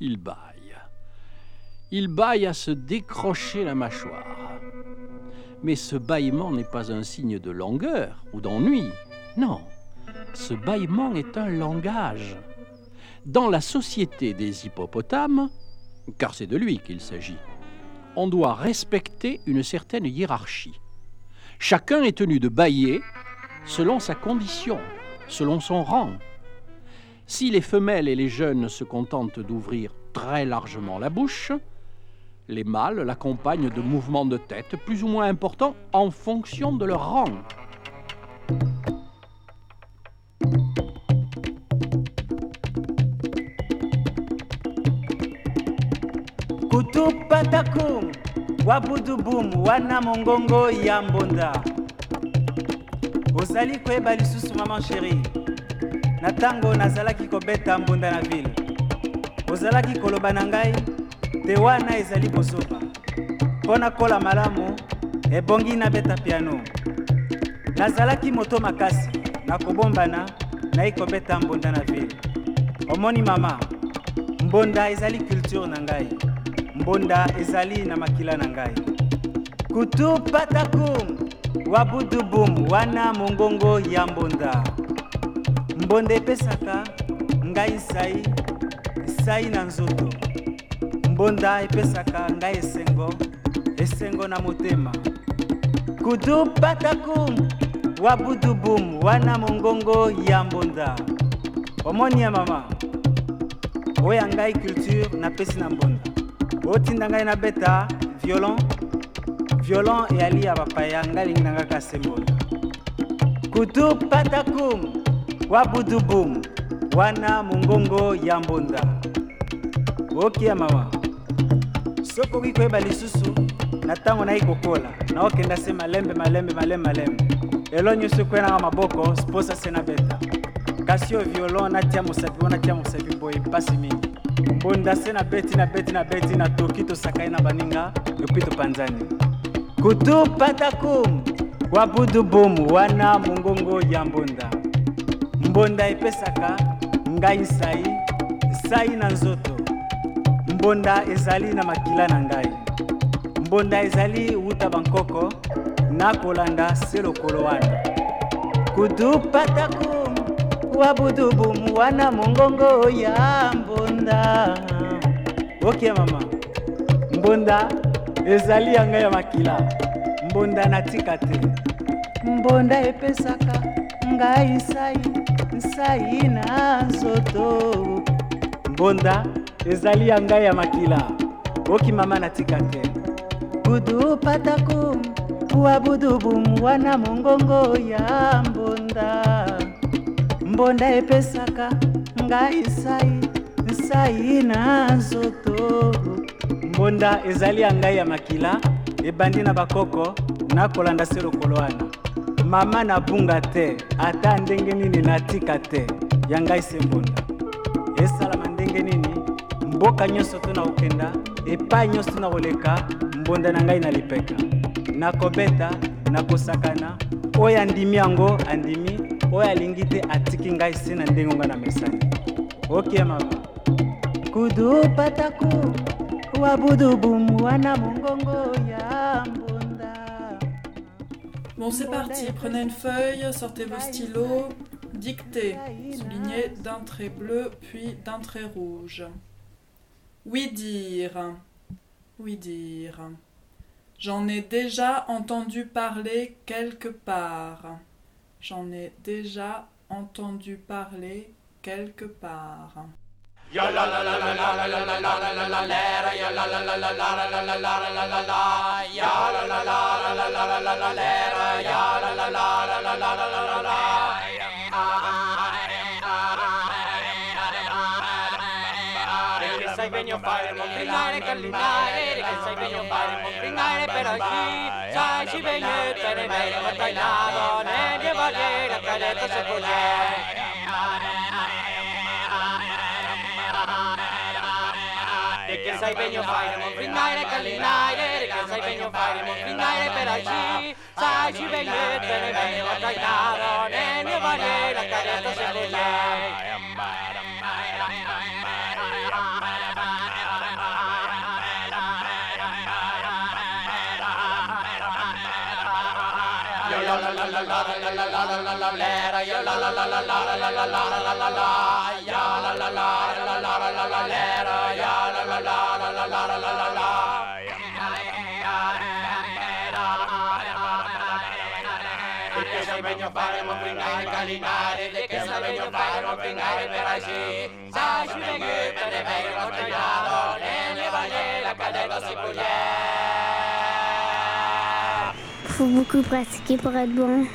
Il baille. Il baille à se décrocher la mâchoire. Mais ce bâillement n'est pas un signe de langueur ou d'ennui. Non, ce bâillement est un langage. Dans la société des hippopotames, car c'est de lui qu'il s'agit, on doit respecter une certaine hiérarchie. Chacun est tenu de bailler selon sa condition, selon son rang. Si les femelles et les jeunes se contentent d'ouvrir très largement la bouche, les mâles l'accompagnent de mouvements de tête plus ou moins importants en fonction de leur rang. kutupatakum wabudubum wana mongongo ya mbonda. Ozali koyeba lisusu mama sheri na ntango nazalaki kobeta mbonda na ville ozalaki koloba na ngai te wana ezali bozoba. Mpo nakola malamu ebongi nabeta piano. Nazalaki moto makasi na kobombana nayi kobeta mbonda na ville. Omoni mama mbonda ezali culture na ngai. Mbonda ezali na makila na ngai. Kutu patakum wabudubum wana mongongo ya mbonda. Mbonda epesaka ngai nsai nsai na nzoto. Mbonda epesaka ngai esengo esengo na motema. Kutu patakum wabudubum wana mongongo ya mbonda. Omoni ya mama oyo ngai culture napesi na mbonda. Otinda ngai nabeta violon. Violon eyali ya bapaya ngai lingi na ngai kase mbonda kutu patakum wabudubum wana mongongo ya mbonda okia mama soki okoki koyeba lisusu na ntango nayi kokola naokenda se malembe malembe malembe malembe. Elo nyonso ekwenanga maboko sposa se nabeta. Kasi oyo violon natia mosapi wana natia mosapi boye mpasi mingi. Mbonda se na beti na beti na beti na toki tosakai na baninga epi topanzani. Kutu patakum! Wabudubum wana mongongo ya mbonda. Mbonda epesaka ngai nsai nsai na nzoto mbonda ezali na makila na ngai. Mbonda ezali wuta bankoko na kolanda se lokolo wana kutu patakum wabudubum wana mongongo ya mbonda. Oke mama. Mbonda ezali ya ngai ya makila. Mbonda natika te. Mbonda epesaka ngai nsai nsai na nzoto mbonda ezali ya ngai ya makila. Oki mama natika te. Budu patakum wabudubum wana mongongo ya mbonda. Mbonda epesaka ngai nsai nsai na nzoto. Mbonda ezali ya ngai ya makila. Ebandi na bakoko nakolanda se lokolo wana. Mama nabunga te ata ndenge nini natika te. Ya ngai se mbonda. Esalama ndenge nini mboka nyonso to na kokenda epai nyonso to na koleka mbonda na ngai na lipeka. Nakobeta nakosakana oyo andimi yango andimi oyo alingi te atiki ngai se na ndenge ngai na mesani. Okie mama. Kudu pataku wabudubum wana mongongo ya mbonda. Bon, c'est parti. Prenez une feuille, sortez vos stylos, dictez, soulignez d'un trait bleu puis d'un trait rouge. Oui dire. Oui dire. J'en ai déjà entendu parler quelque part. J'en ai déjà entendu parler quelque part. Sai begno fare monfringare callinare che sai begno fare monfringare per oggi sai ci begno te ne vengo battagliato ne ne vale la caletta se E che sai bene io fai mon frindaire callinaire che sai bene io fai mon frindaire per aci sai ci vegliette ne bene la cainaro ne mio varie la caretta se vogliai la la la la Il faut beaucoup pratiquer pour être bon.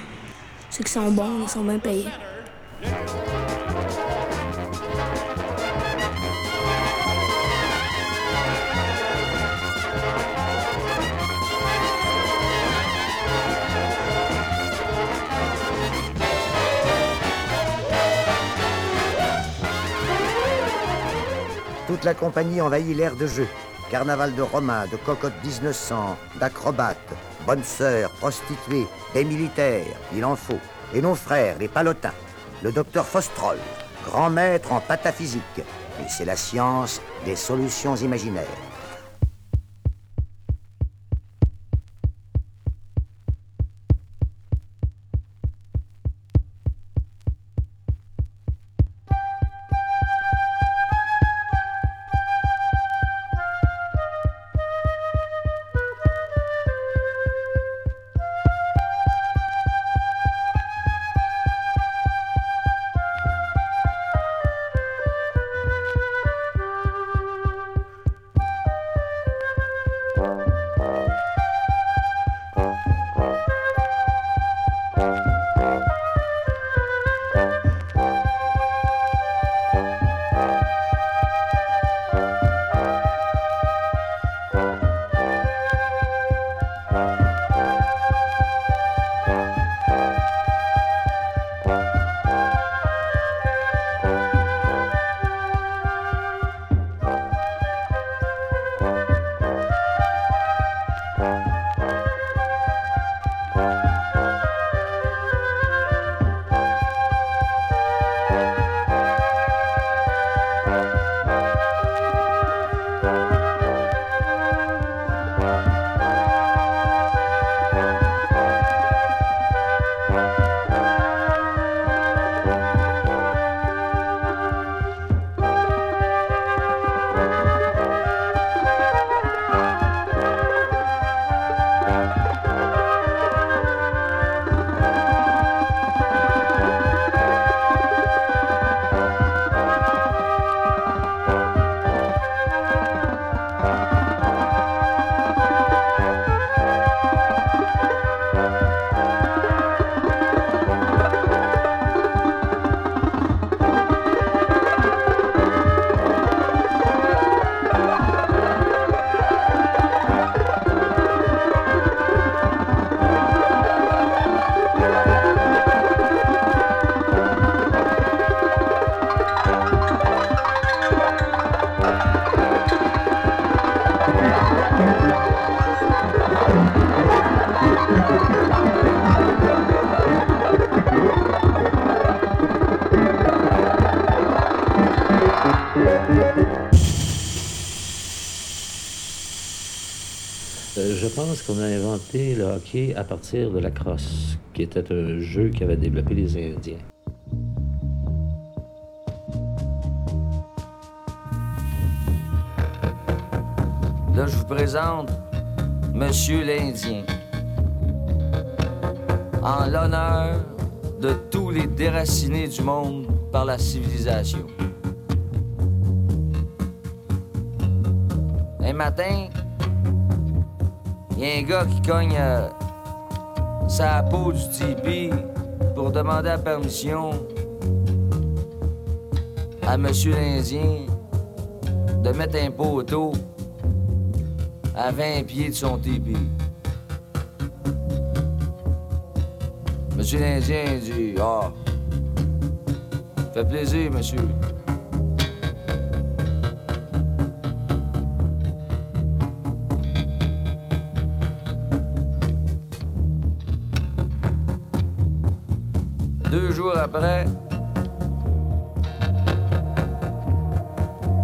Ceux qui sont bons, ils sont bien payés. La compagnie envahit l'air de jeu. Carnaval de Romains, de cocottes 1900, d'acrobates, bonnes sœurs, prostituées, des militaires, il en faut. Et nos frères, les palotins. Le docteur Fostrol, grand maître en pataphysique. Et c'est la science des solutions imaginaires. À partir de la crosse, qui était un jeu qu'avaient développé les Indiens. Là, je vous présente Monsieur l'Indien. En l'honneur de tous les déracinés du monde par la civilisation. Un matin, il y a un gars qui cogne euh, sa peau du tipi pour demander la permission à Monsieur l'Indien de mettre un poteau à 20 pieds de son tipi. Monsieur l'Indien dit Ah, fait plaisir, monsieur. Après,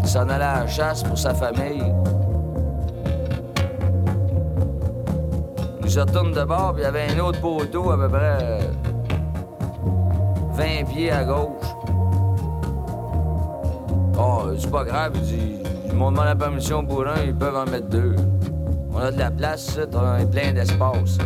s'en allait à la chasse pour sa famille. Je retourne de bord, puis il y avait un autre poteau à peu près euh, 20 pieds à gauche. Oh, c'est pas grave, il dit. Ils m'ont demandé la permission pour un, ils peuvent en mettre deux. On a de la place, on a plein d'espace.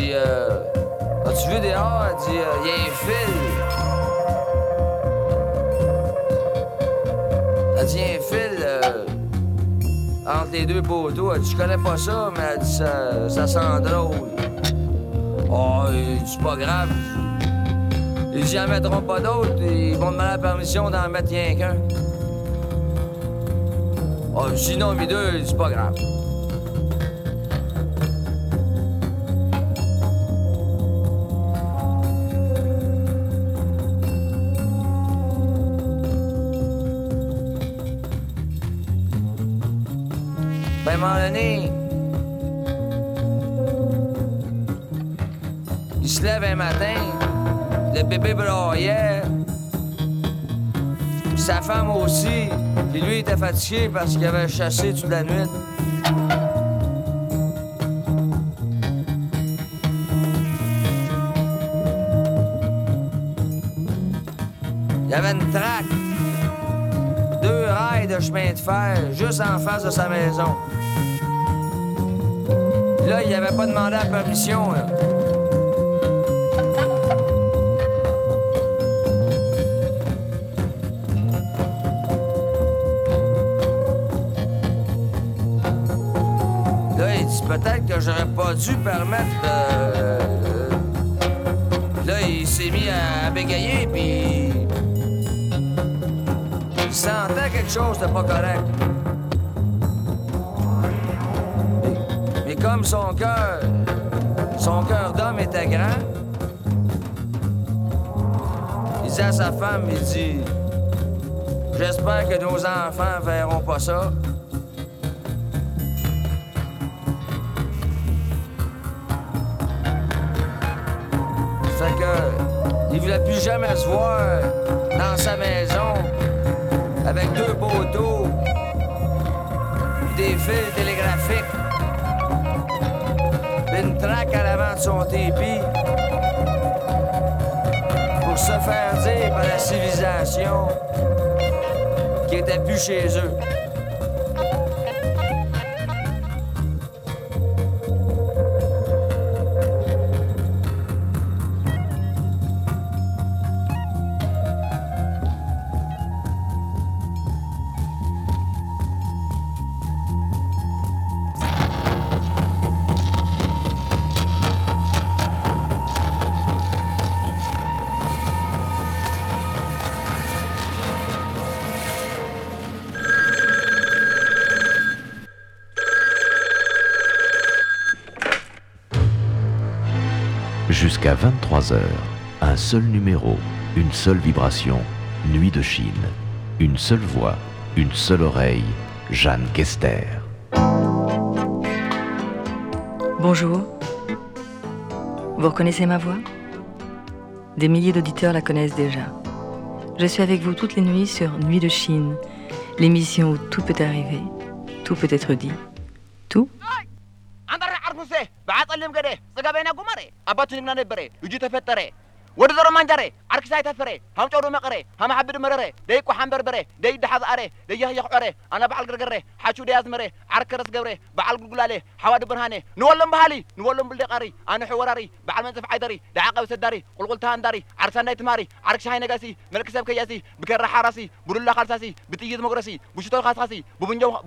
Dit, euh, as-tu vu dehors? Elle dit, il y a un fil. Elle dit, y a un fil euh, entre les deux poteaux. Elle dit, je connais pas ça, mais elle dit, ça, ça sent drôle. Oh, il c'est pas grave. Ils ils en mettront pas d'autres. Ils vont demander la permission d'en mettre rien qu'un. Oh, sinon, mes deux, c'est pas grave. Il se lève un matin, le bébé broyait, sa femme aussi, puis lui était fatigué parce qu'il avait chassé toute la nuit. Il y avait une traque, deux rails de chemin de fer juste en face de sa maison. Là, il avait pas demandé la permission. là. Là, il dit peut-être que j'aurais pas dû permettre. euh, Là, il s'est mis à, à bégayer, puis. Il sentait quelque chose de pas correct. Comme son cœur. Son cœur d'homme était grand, il dit à sa femme, il dit. J'espère que nos enfants verront pas ça. Fait que, il voulait plus jamais se voir dans sa maison avec deux poteaux, des fils télégraphiques, une traque à l'avant de son tépi pour se faire dire par la civilisation qu'il était plus chez eux. Jusqu'à 23h, un seul numéro, une seule vibration, Nuit de Chine, une seule voix, une seule oreille, Jeanne Kester. Bonjour. Vous reconnaissez ma voix? Des milliers d'auditeurs la connaissent déjà. Je suis avec vous toutes les nuits sur Nuit de Chine, l'émission où tout peut arriver, tout peut être dit በአጸልም ገዴ ጽጋበና ጉማሬ አባቱ ንግና ነበሬ እጁ ተፈጠሬ ወዲ ዘሮ ማንጃሬ ዓርክሳይ ተፈረ ሃምጮሩ መቐረ ሃማሓብድ መረረ ደይቁ ሓንበርበረ ደይ ድሓዝኣረ ደየህየኽ ዖረ ኣነ በዓል ገርገረ ሓቹ ደያዝመረ ዓርከረስ ገብረ በዓል ጉልጉላሌ ሓዋዲ ብርሃኔ ንወሎም ባህሊ ንወሎም ብልደቃሪ ኣነ ሕወራሪ በዓል መንፅፍ ዓይደሪ ደዓቐብ ሰዳሪ ቁልቁልታ እንዳሪ ዓርሳናይ ትማሪ ዓርክ ሻሃይ ነጋሲ መልክ ሰብ ከያሲ ብከራ ሓራሲ ብዱላ ካልሳሲ ብጥይት መጉረሲ ብሽቶ ካስካሲ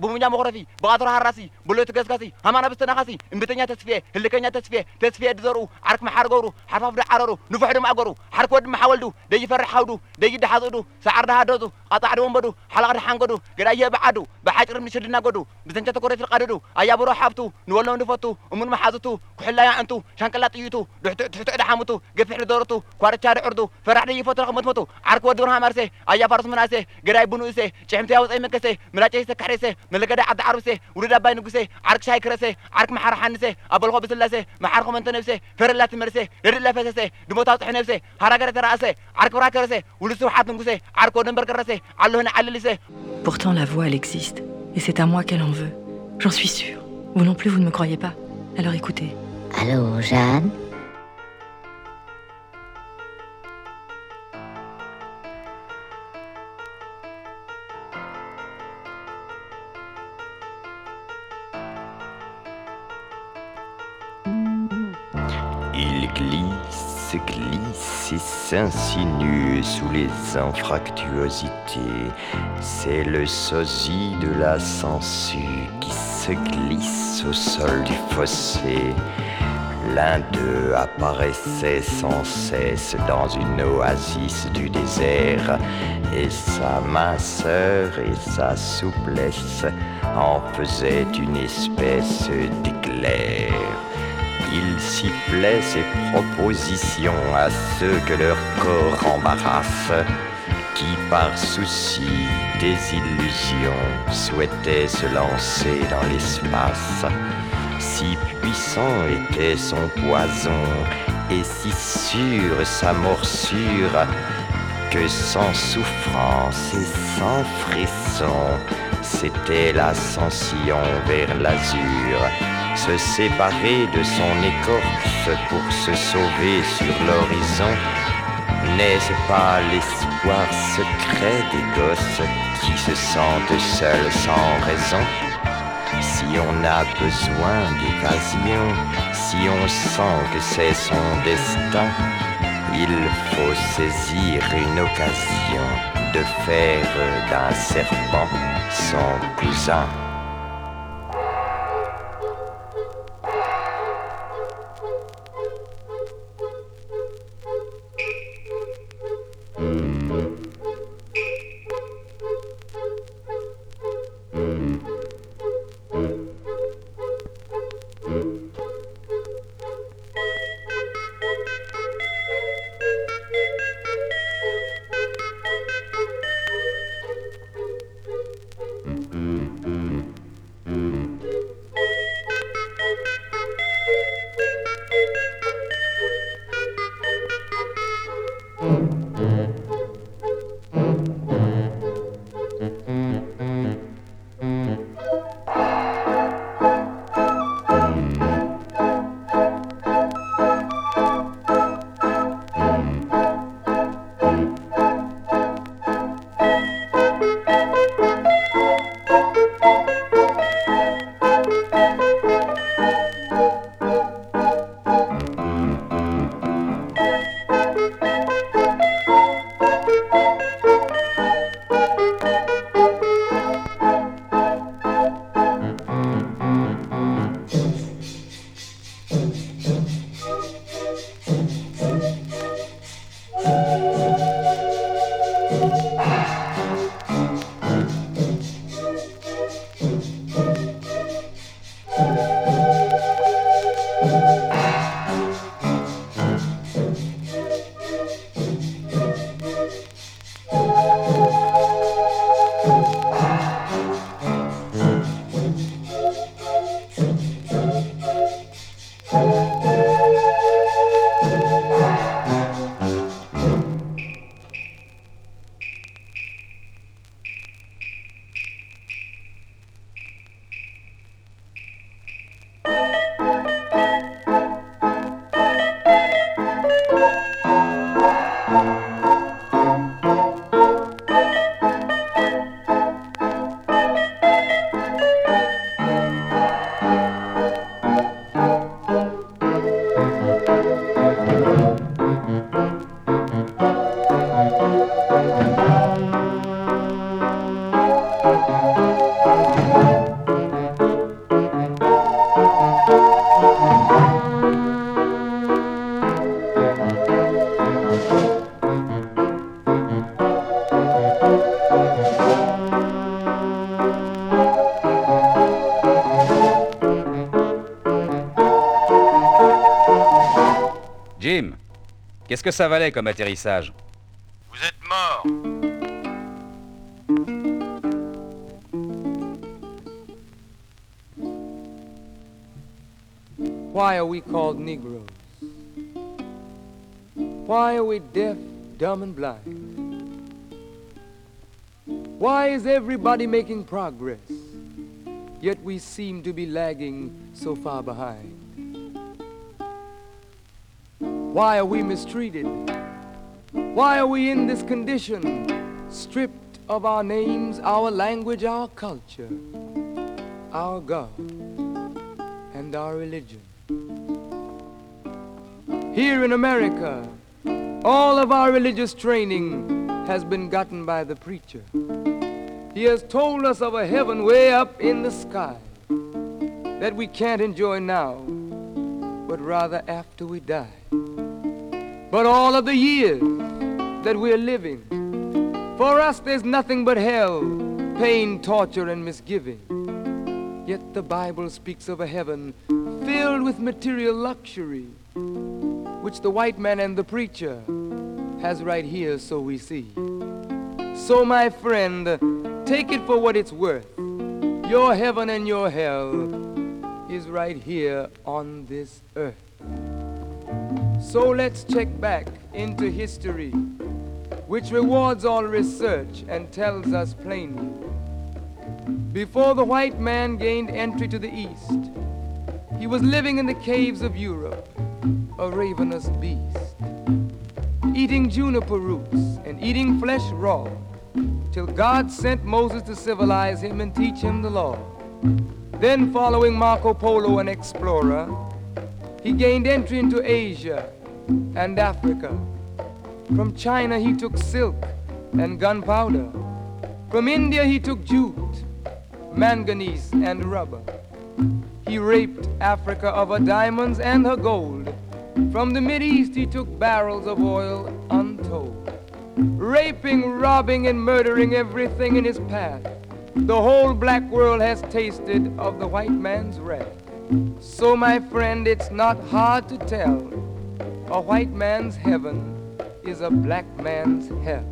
ብቡኛ መኹረፊ ብቓትሮ ሃራሲ ብሎት ገዝካሲ ሃማና ብስተናኻሲ እምብተኛ ተስፍየ ህልከኛ ተስፍየ ተስፍየ ድዘርኡ ዓርክ መሓር ገብሩ ሓርፋፍ ዳዓረሩ ንፉሕ ድማ ሓገሩ ሓርክ ወዲ መሓወልዱ ደይ ፈርሕ ሓውዱ ደይ ደሓዝእዱ ሰዓር ደሃደፁ ቐጣዕዲ ወንበዱ ሓላቕ ድሓንገዱ ገዳየ በዓዱ ብሓጭር ምሽድና ገዱ ብዘንቸ ተኮሬት ዝቐድዱ ኣያብሮ ሓብቱ ንወሎም ንፈቱ እሙን መሓዝቱ ኩሕላያ ዕንቱ ሻንቀላ ጥይቱ ድሕትዕ ድሓሙቱ ገፊሕ ድደረቱ ኳርቻ ድዕርዱ ፈራሕ ደይ ፈቱ ረኽመትመቱ ዓርክ ወዲ ብርሃ ማርሴ ኣያ ፋርስ ምናሴ ገዳይ ብኑእሴ ጭሕምቲ ያውፀይ መከሴ ምላጨይ ሰካሕሬሴ መለገዳይ ዓዲ ዓርብሴ ውሉድ ኣባይ ንጉሴ ዓርክ ሻይ ክረሴ ዓርክ መሓር ሓንሴ ኣበልኮ ብስላሴ መሓርኮ መንተ ነብሴ ፈረላ ትመርሴ ደድላ ፈሰሴ ድሞታው ፅሕ ነብሴ ሓራገረ ተራእሰ ዓርክ ብራ ከረሴ ውሉድ ስውሓት ንጉሴ ዓርክ ወደንበር ቀረሴ ዓለህነ ዓልልሴ Pourtant, la voix, elle existe. Et c'est à moi qu'elle en veut. J'en suis sûre. Vous non plus, vous ne me croyez pas. Alors écoutez. Allô, Jeanne S'insinue sous les anfractuosités. C'est le sosie de la sangsue qui se glisse au sol du fossé. L'un d'eux apparaissait sans cesse dans une oasis du désert, et sa minceur et sa souplesse en faisaient une espèce d'éclair. Il sifflait ses propositions à ceux que leur corps embarrasse, qui par souci des illusions souhaitaient se lancer dans l'espace. Si puissant était son poison et si sûre sa morsure, que sans souffrance et sans frisson, c'était l'ascension vers l'azur se séparer de son écorce pour se sauver sur l'horizon N'est-ce pas l'espoir secret des gosses qui se sentent seuls sans raison? Si on a besoin d'évasion, si on sent que c'est son destin, il faut saisir une occasion de faire d'un serpent son cousin. Qu'est-ce que ça valait comme atterrissage? Vous êtes mort. Why are we called Negroes? Why are we deaf, dumb, and blind? Why is everybody making progress, yet we seem to be lagging so far behind? Why are we mistreated? Why are we in this condition, stripped of our names, our language, our culture, our God, and our religion? Here in America, all of our religious training has been gotten by the preacher. He has told us of a heaven way up in the sky that we can't enjoy now, but rather after we die. But all of the years that we're living, for us there's nothing but hell, pain, torture, and misgiving. Yet the Bible speaks of a heaven filled with material luxury which the white man and the preacher has right here, so we see. So, my friend, take it for what it's worth. Your heaven and your hell is right here on this earth. So let's check back into history, which rewards all research and tells us plainly. Before the white man gained entry to the East, he was living in the caves of Europe a ravenous beast, eating juniper roots and eating flesh raw, till God sent Moses to civilize him and teach him the law. Then, following Marco Polo, an explorer, he gained entry into Asia and Africa. From China, he took silk and gunpowder. From India, he took jute, manganese, and rubber. He raped Africa of her diamonds and her gold. From the East, he took barrels of oil untold. Raping, robbing, and murdering everything in his path. The whole black world has tasted of the white man's wrath. So, my friend, it's not hard to tell. A white man's heaven is a black man's hell.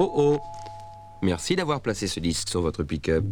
Oh oh Merci d'avoir placé ce disque sur votre pick-up.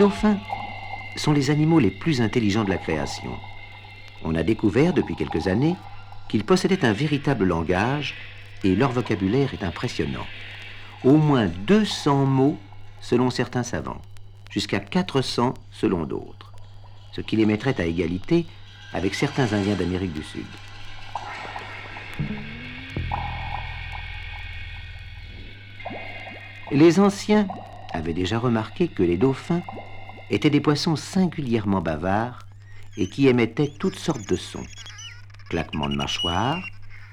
Dauphins sont les animaux les plus intelligents de la création. On a découvert depuis quelques années qu'ils possédaient un véritable langage et leur vocabulaire est impressionnant. Au moins 200 mots selon certains savants, jusqu'à 400 selon d'autres, ce qui les mettrait à égalité avec certains Indiens d'Amérique du Sud. Les anciens avaient déjà remarqué que les dauphins étaient des poissons singulièrement bavards et qui émettaient toutes sortes de sons. Claquements de mâchoires,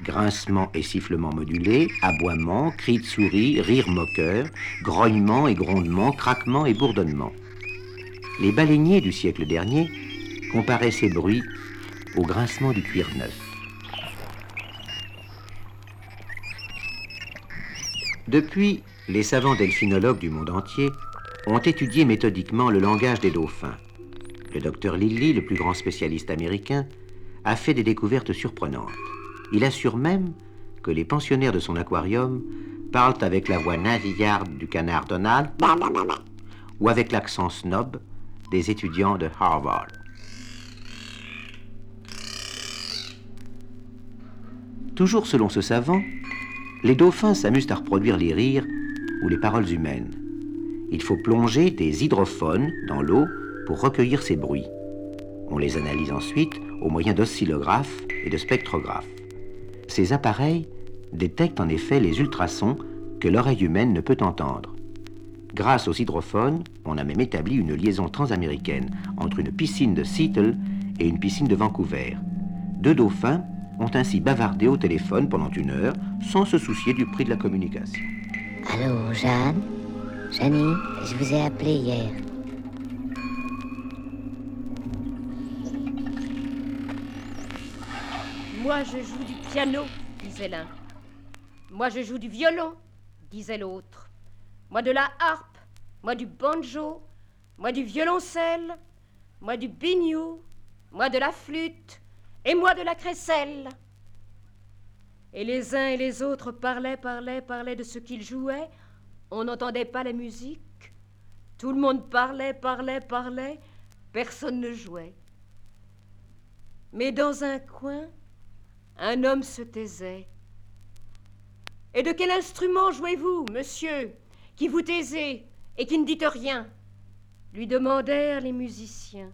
grincements et sifflements modulés, aboiements, cris de souris, rires moqueurs, grognements et grondements, craquements et bourdonnements. Les baleiniers du siècle dernier comparaient ces bruits au grincement du cuir neuf. Depuis, les savants delphinologues du monde entier ont étudié méthodiquement le langage des dauphins. Le docteur Lilly, le plus grand spécialiste américain, a fait des découvertes surprenantes. Il assure même que les pensionnaires de son aquarium parlent avec la voix nasillarde du canard Donald ou avec l'accent snob des étudiants de Harvard. Toujours selon ce savant, les dauphins s'amusent à reproduire les rires ou les paroles humaines. Il faut plonger des hydrophones dans l'eau pour recueillir ces bruits. On les analyse ensuite au moyen d'oscillographes et de spectrographes. Ces appareils détectent en effet les ultrasons que l'oreille humaine ne peut entendre. Grâce aux hydrophones, on a même établi une liaison transaméricaine entre une piscine de Seattle et une piscine de Vancouver. Deux dauphins ont ainsi bavardé au téléphone pendant une heure sans se soucier du prix de la communication. Allô, Jeanne? Janine, je vous ai appelé hier. Moi, je joue du piano, disait l'un. Moi, je joue du violon, disait l'autre. Moi, de la harpe. Moi, du banjo. Moi, du violoncelle. Moi, du biniou. Moi, de la flûte. Et moi, de la crécelle. Et les uns et les autres parlaient, parlaient, parlaient de ce qu'ils jouaient. On n'entendait pas la musique. Tout le monde parlait, parlait, parlait. Personne ne jouait. Mais dans un coin, un homme se taisait. Et de quel instrument jouez-vous, monsieur, qui vous taisez et qui ne dites rien? lui demandèrent les musiciens.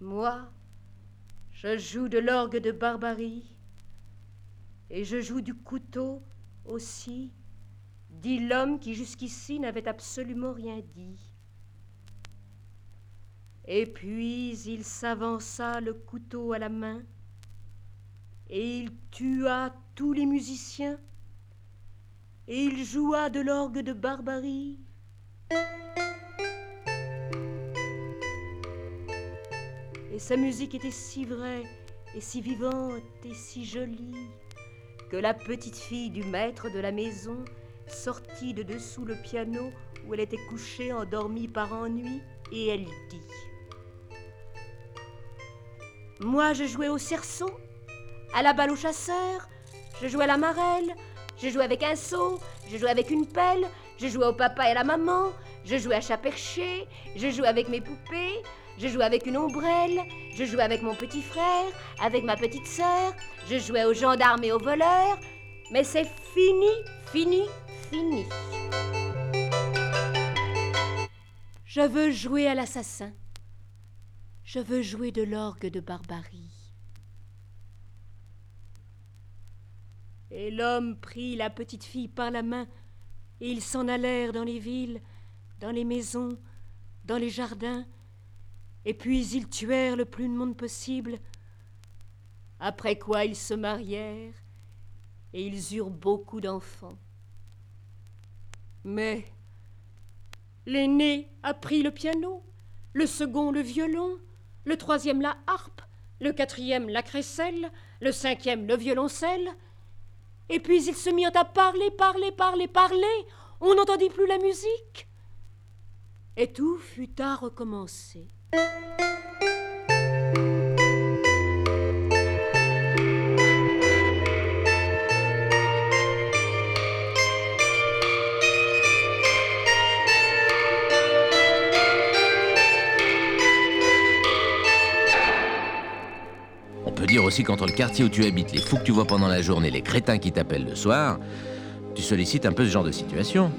Moi, je joue de l'orgue de barbarie et je joue du couteau aussi, dit l'homme qui jusqu'ici n'avait absolument rien dit. Et puis il s'avança le couteau à la main, et il tua tous les musiciens, et il joua de l'orgue de barbarie. Et sa musique était si vraie, et si vivante, et si jolie, que la petite fille du maître de la maison sortit de dessous le piano où elle était couchée endormie par ennui, et elle dit Moi, je jouais au cerceau, à la balle au chasseur, je jouais à la marelle, je jouais avec un seau, je jouais avec une pelle, je jouais au papa et à la maman, je jouais à chat perché, je jouais avec mes poupées, je jouais avec une ombrelle, je jouais avec mon petit frère, avec ma petite sœur, je jouais aux gendarmes et aux voleurs, mais c'est fini, fini, Je veux jouer à l'assassin. Je veux jouer de l'orgue de barbarie. Et l'homme prit la petite fille par la main, et ils s'en allèrent dans les villes, dans les maisons, dans les jardins, et puis ils tuèrent le plus de monde possible, après quoi ils se marièrent, et ils eurent beaucoup d'enfants. Mais l'aîné apprit le piano, le second le violon, le troisième la harpe, le quatrième la crécelle, le cinquième le violoncelle, et puis ils se mirent à parler, parler, parler, parler. On n'entendit plus la musique. Et tout fut à recommencer. Dire aussi qu'entre le quartier où tu habites, les fous que tu vois pendant la journée, les crétins qui t'appellent le soir, tu sollicites un peu ce genre de situation.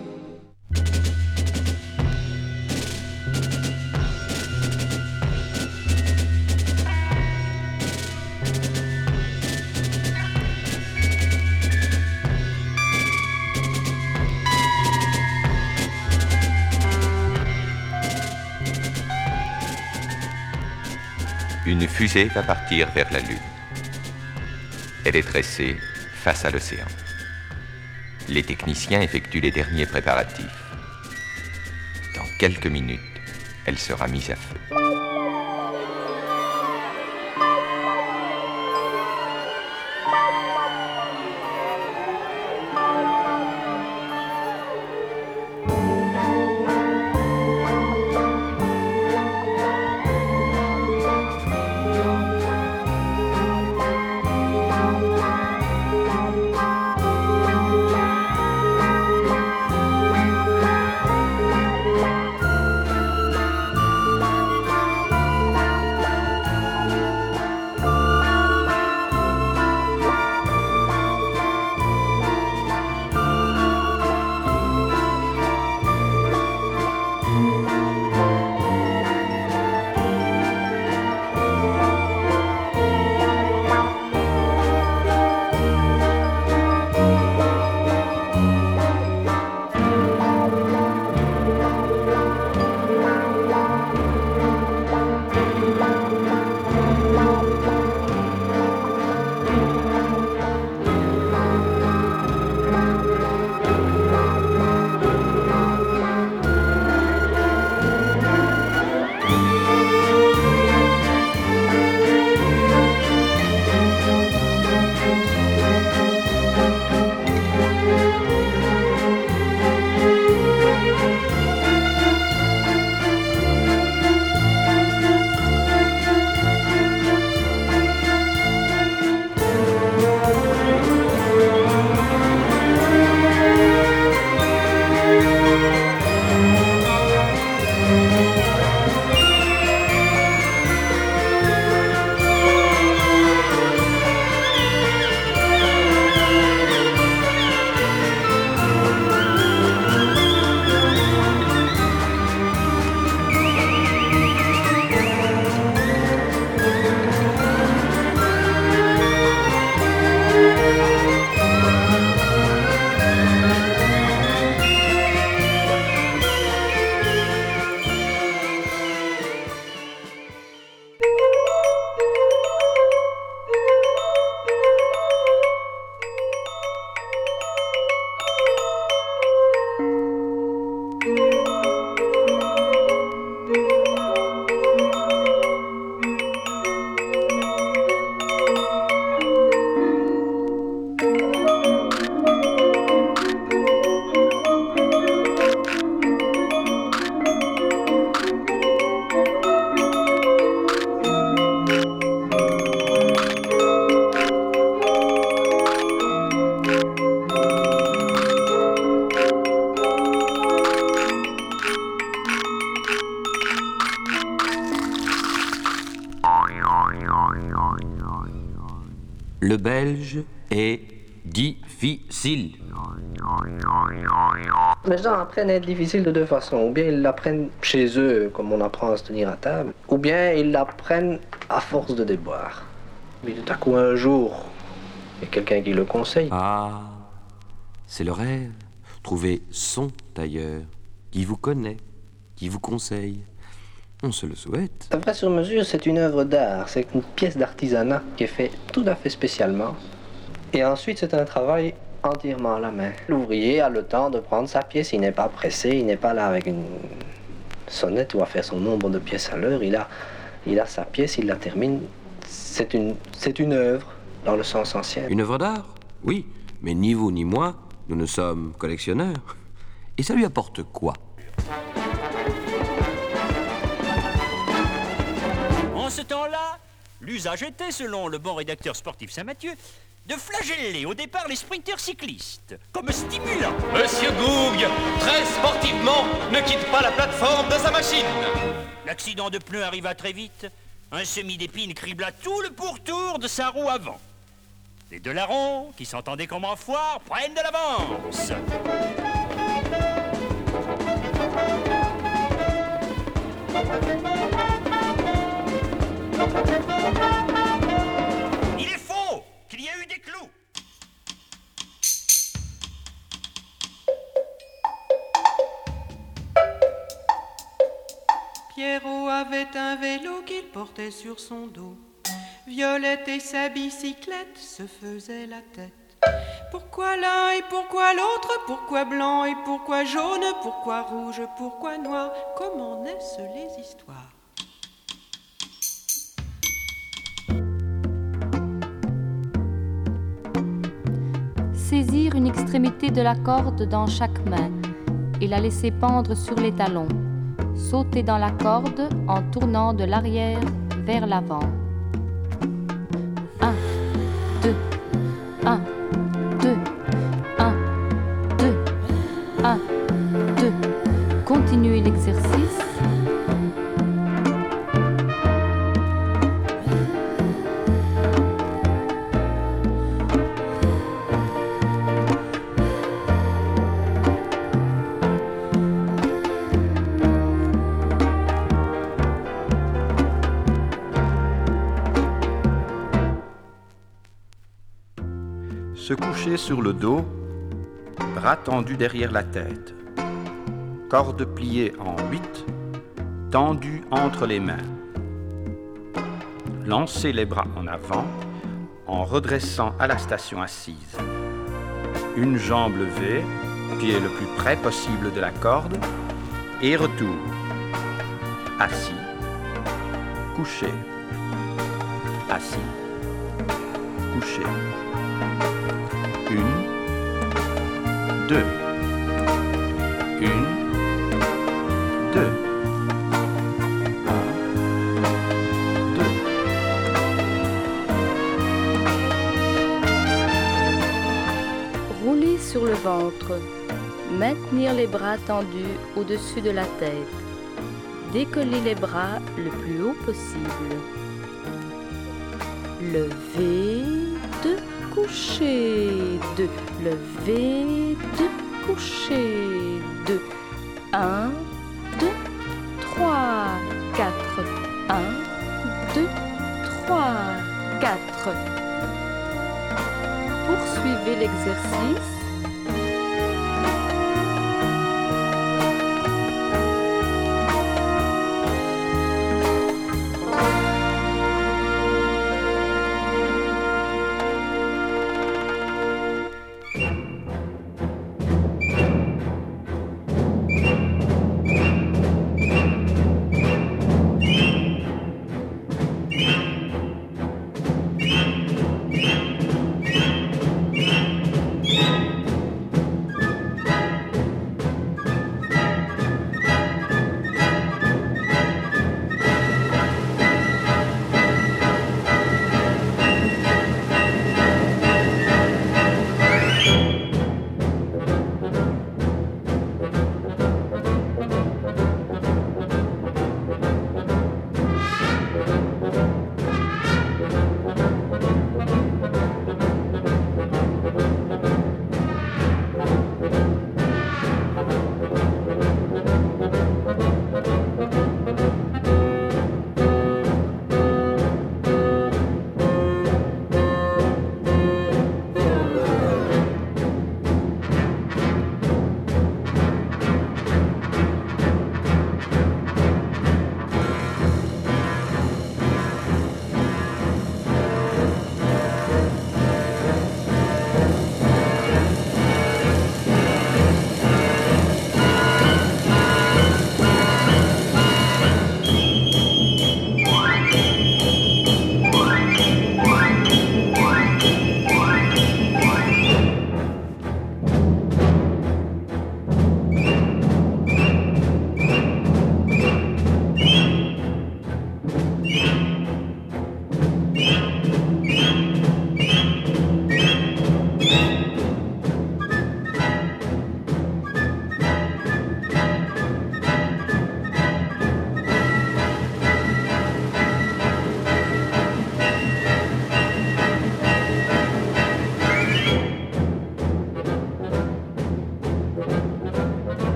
Fusée va partir vers la Lune. Elle est dressée face à l'océan. Les techniciens effectuent les derniers préparatifs. Dans quelques minutes, elle sera mise à feu. Difficile. Les gens apprennent à être difficiles de deux façons. Ou bien ils l'apprennent chez eux, comme on apprend à se tenir à table, ou bien ils l'apprennent à force de déboire. Mais tout à coup, un jour, il y a quelqu'un qui le conseille. Ah, c'est le rêve. Trouver son tailleur qui vous connaît, qui vous conseille. On se le souhaite. Vrai sur mesure, c'est une œuvre d'art. C'est une pièce d'artisanat qui est faite tout à fait spécialement. Et ensuite, c'est un travail entièrement à la main. L'ouvrier a le temps de prendre sa pièce. Il n'est pas pressé. Il n'est pas là avec une sonnette ou à faire son nombre de pièces à l'heure. Il a, il a sa pièce, il la termine. C'est une, c'est une œuvre dans le sens ancien. Une œuvre d'art Oui, mais ni vous ni moi, nous ne sommes collectionneurs. Et ça lui apporte quoi? En ce temps-là, l'usage était, selon le bon rédacteur sportif Saint-Mathieu, de flageller au départ les sprinteurs cyclistes, comme stimulant. Monsieur Goug, très sportivement, ne quitte pas la plateforme de sa machine. L'accident de pneu arriva très vite, un semis d'épines cribla tout le pourtour de sa roue avant. Les deux larrons, qui s'entendaient comme en foire, prennent de l'avance. Pierrot avait un vélo qu'il portait sur son dos. Violette et sa bicyclette se faisaient la tête. Pourquoi l'un et pourquoi l'autre? Pourquoi blanc et pourquoi jaune? Pourquoi rouge? Pourquoi noir? Comment naissent les histoires? Saisir une extrémité de la corde dans chaque main et la laisser pendre sur les talons. Sauter dans la corde en tournant de l'arrière vers l'avant. Sur le dos, bras tendus derrière la tête, corde pliée en huit, tendue entre les mains. Lancer les bras en avant en redressant à la station assise. Une jambe levée, pied le plus près possible de la corde, et retour. Assis, couché, assis, couché. Deux. Une, deux. Deux. Rouler sur le ventre. Maintenir les bras tendus au-dessus de la tête. Décoller les bras le plus haut possible. Lever, coucher, de lever, de coucher, de 1, 2, 3, 4, 1, 2, 3, 4. Poursuivez l'exercice.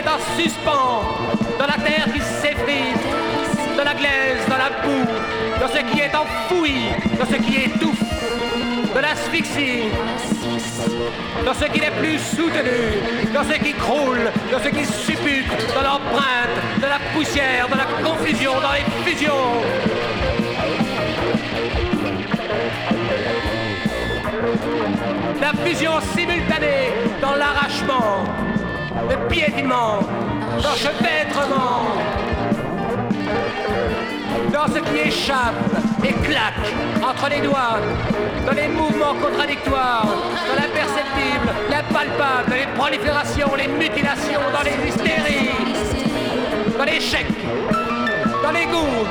Est en suspens, dans la terre qui s'effrite, dans la glaise, dans la boue, dans ce qui est enfoui, dans ce qui étouffe, de l'asphyxie, dans ce qui n'est plus soutenu, dans ce qui croule, dans ce qui suppute, dans l'empreinte, de la poussière, dans la confusion, dans les fusions. La fusion simultanée dans l'arrachement, le piétinement, l'enchevêtrement, dans ce qui échappe et claque entre les doigts, dans les mouvements contradictoires, dans l'imperceptible, l'impalpable, les proliférations, les mutilations, dans les hystéries, dans l'échec, dans les goûts,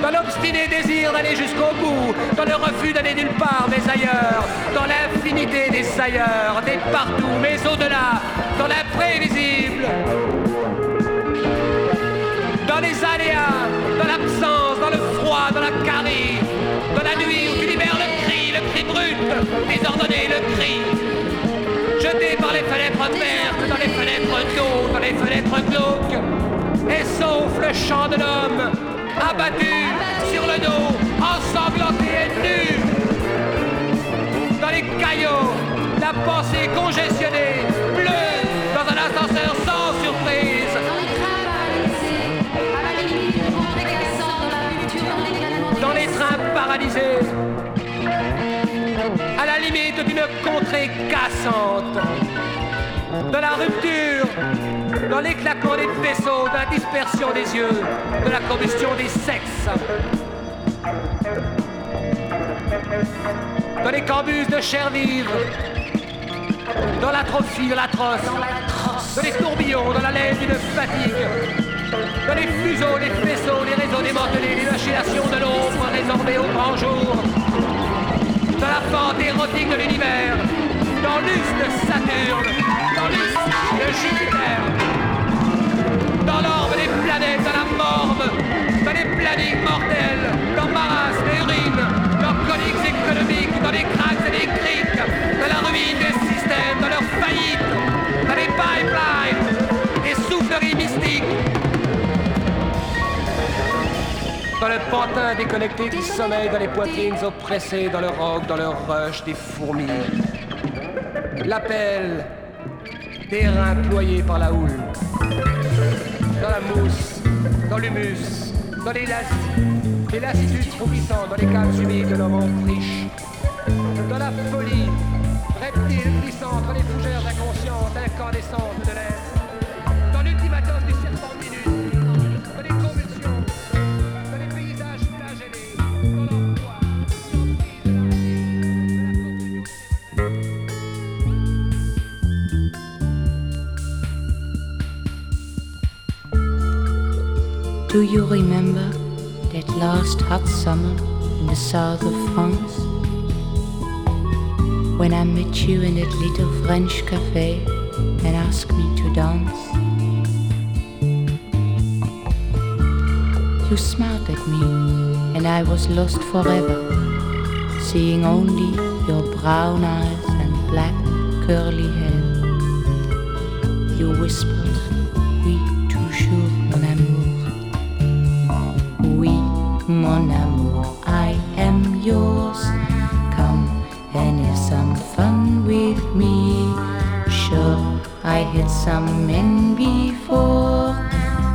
dans l'obstiné désir d'aller jusqu'au bout, dans le refus d'aller nulle part mais ailleurs, dans l'infinité des ailleurs, des partout mais au-delà, dans l'imprévisible, dans les aléas, dans l'absence, dans le froid, dans la carie, dans la nuit où tu libères le cri, le cri brut, désordonné, le cri, jeté par les fenêtres vertes, dans les fenêtres d'eau, dans les fenêtres glauques, et sauf le chant de l'homme, abattu sur le dos, ensanglanté et nu. Dans les caillots, la pensée congestionnée, d'une contrée cassante. Dans la rupture, dans l'éclatement des vaisseaux, de la dispersion des yeux, de la combustion des sexes. Dans les cambus de chair vive, dans l'atrophie de l'atroce, dans les tourbillons, dans la laine d'une fatigue, dans les fuseaux, les faisceaux, les réseaux démantelés, les machinations de l'ombre résorbées au grand jour, la fente érotique de l'univers, dans l'us de Saturne, dans l'us de Jupiter, dans l'orbe des planètes, dans la morve, dans les plannings mortels, dans Maras, les urines, dans coliques économiques, dans les cracks et les criques, dans la ruine des systèmes, dans leur faillite, dans les pipelines, dans le pantin déconnecté du sommeil, dans les poitrines oppressées, dans le roc, dans le rush des fourmis. L'appel des reins par la houle. Dans la mousse, dans l'humus, dans les lassitudes, les lassitudes dans les caves humides de l'homme en friche. Dans la folie, reptile glissant entre les fougères inconscientes, incandescentes de l'air. Do you remember that last hot summer in the south of France? When I met you in that little French cafe and asked me to dance? You smiled at me and I was lost forever, seeing only your brown eyes and black curly hair. You whispered, mon amour, I am yours. Come and have some fun with me. Sure, I had some men before,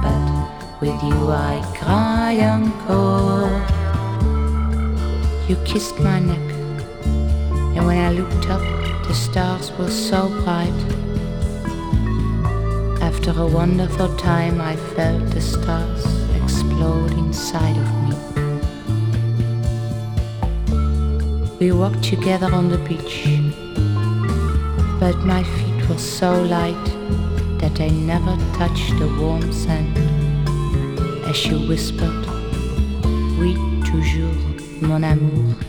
but with you I cry encore. You kissed my neck, and when I looked up, the stars were so bright. After a wonderful time, I felt the stars explode inside of me. We walked together on the beach, but my feet were so light that they never touched the warm sand. As she whispered, Oui, toujours, mon amour.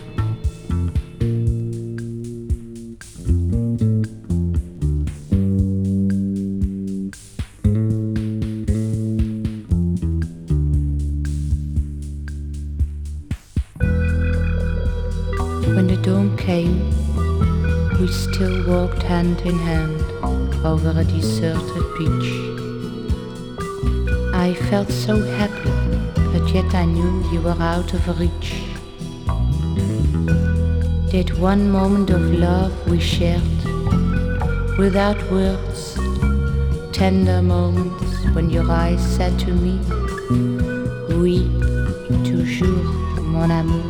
In hand over a deserted beach. I felt so happy, but yet I knew you were out of reach. That one moment of love we shared without words, tender moments when your eyes said to me, Oui, toujours, mon amour.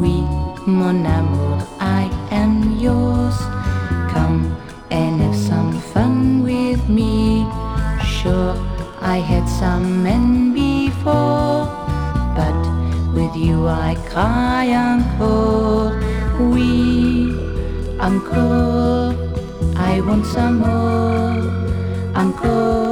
Oui, mon amour, I had some men before, but with you I cry encore. Oui, encore. I want some more, encore,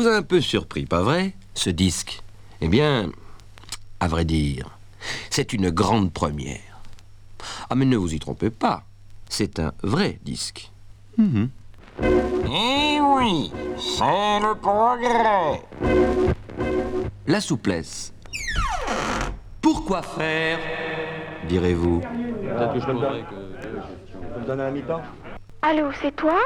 vous a un peu surpris, pas vrai, ce disque? Eh bien, à vrai dire, c'est une grande première. Ah, mais ne vous y trompez pas, c'est un vrai disque. Mhm. Eh oui, c'est le progrès. La souplesse. Pourquoi faire direz-vous? Peut-être que je peux me donner un mi-temps? Allô, c'est toi?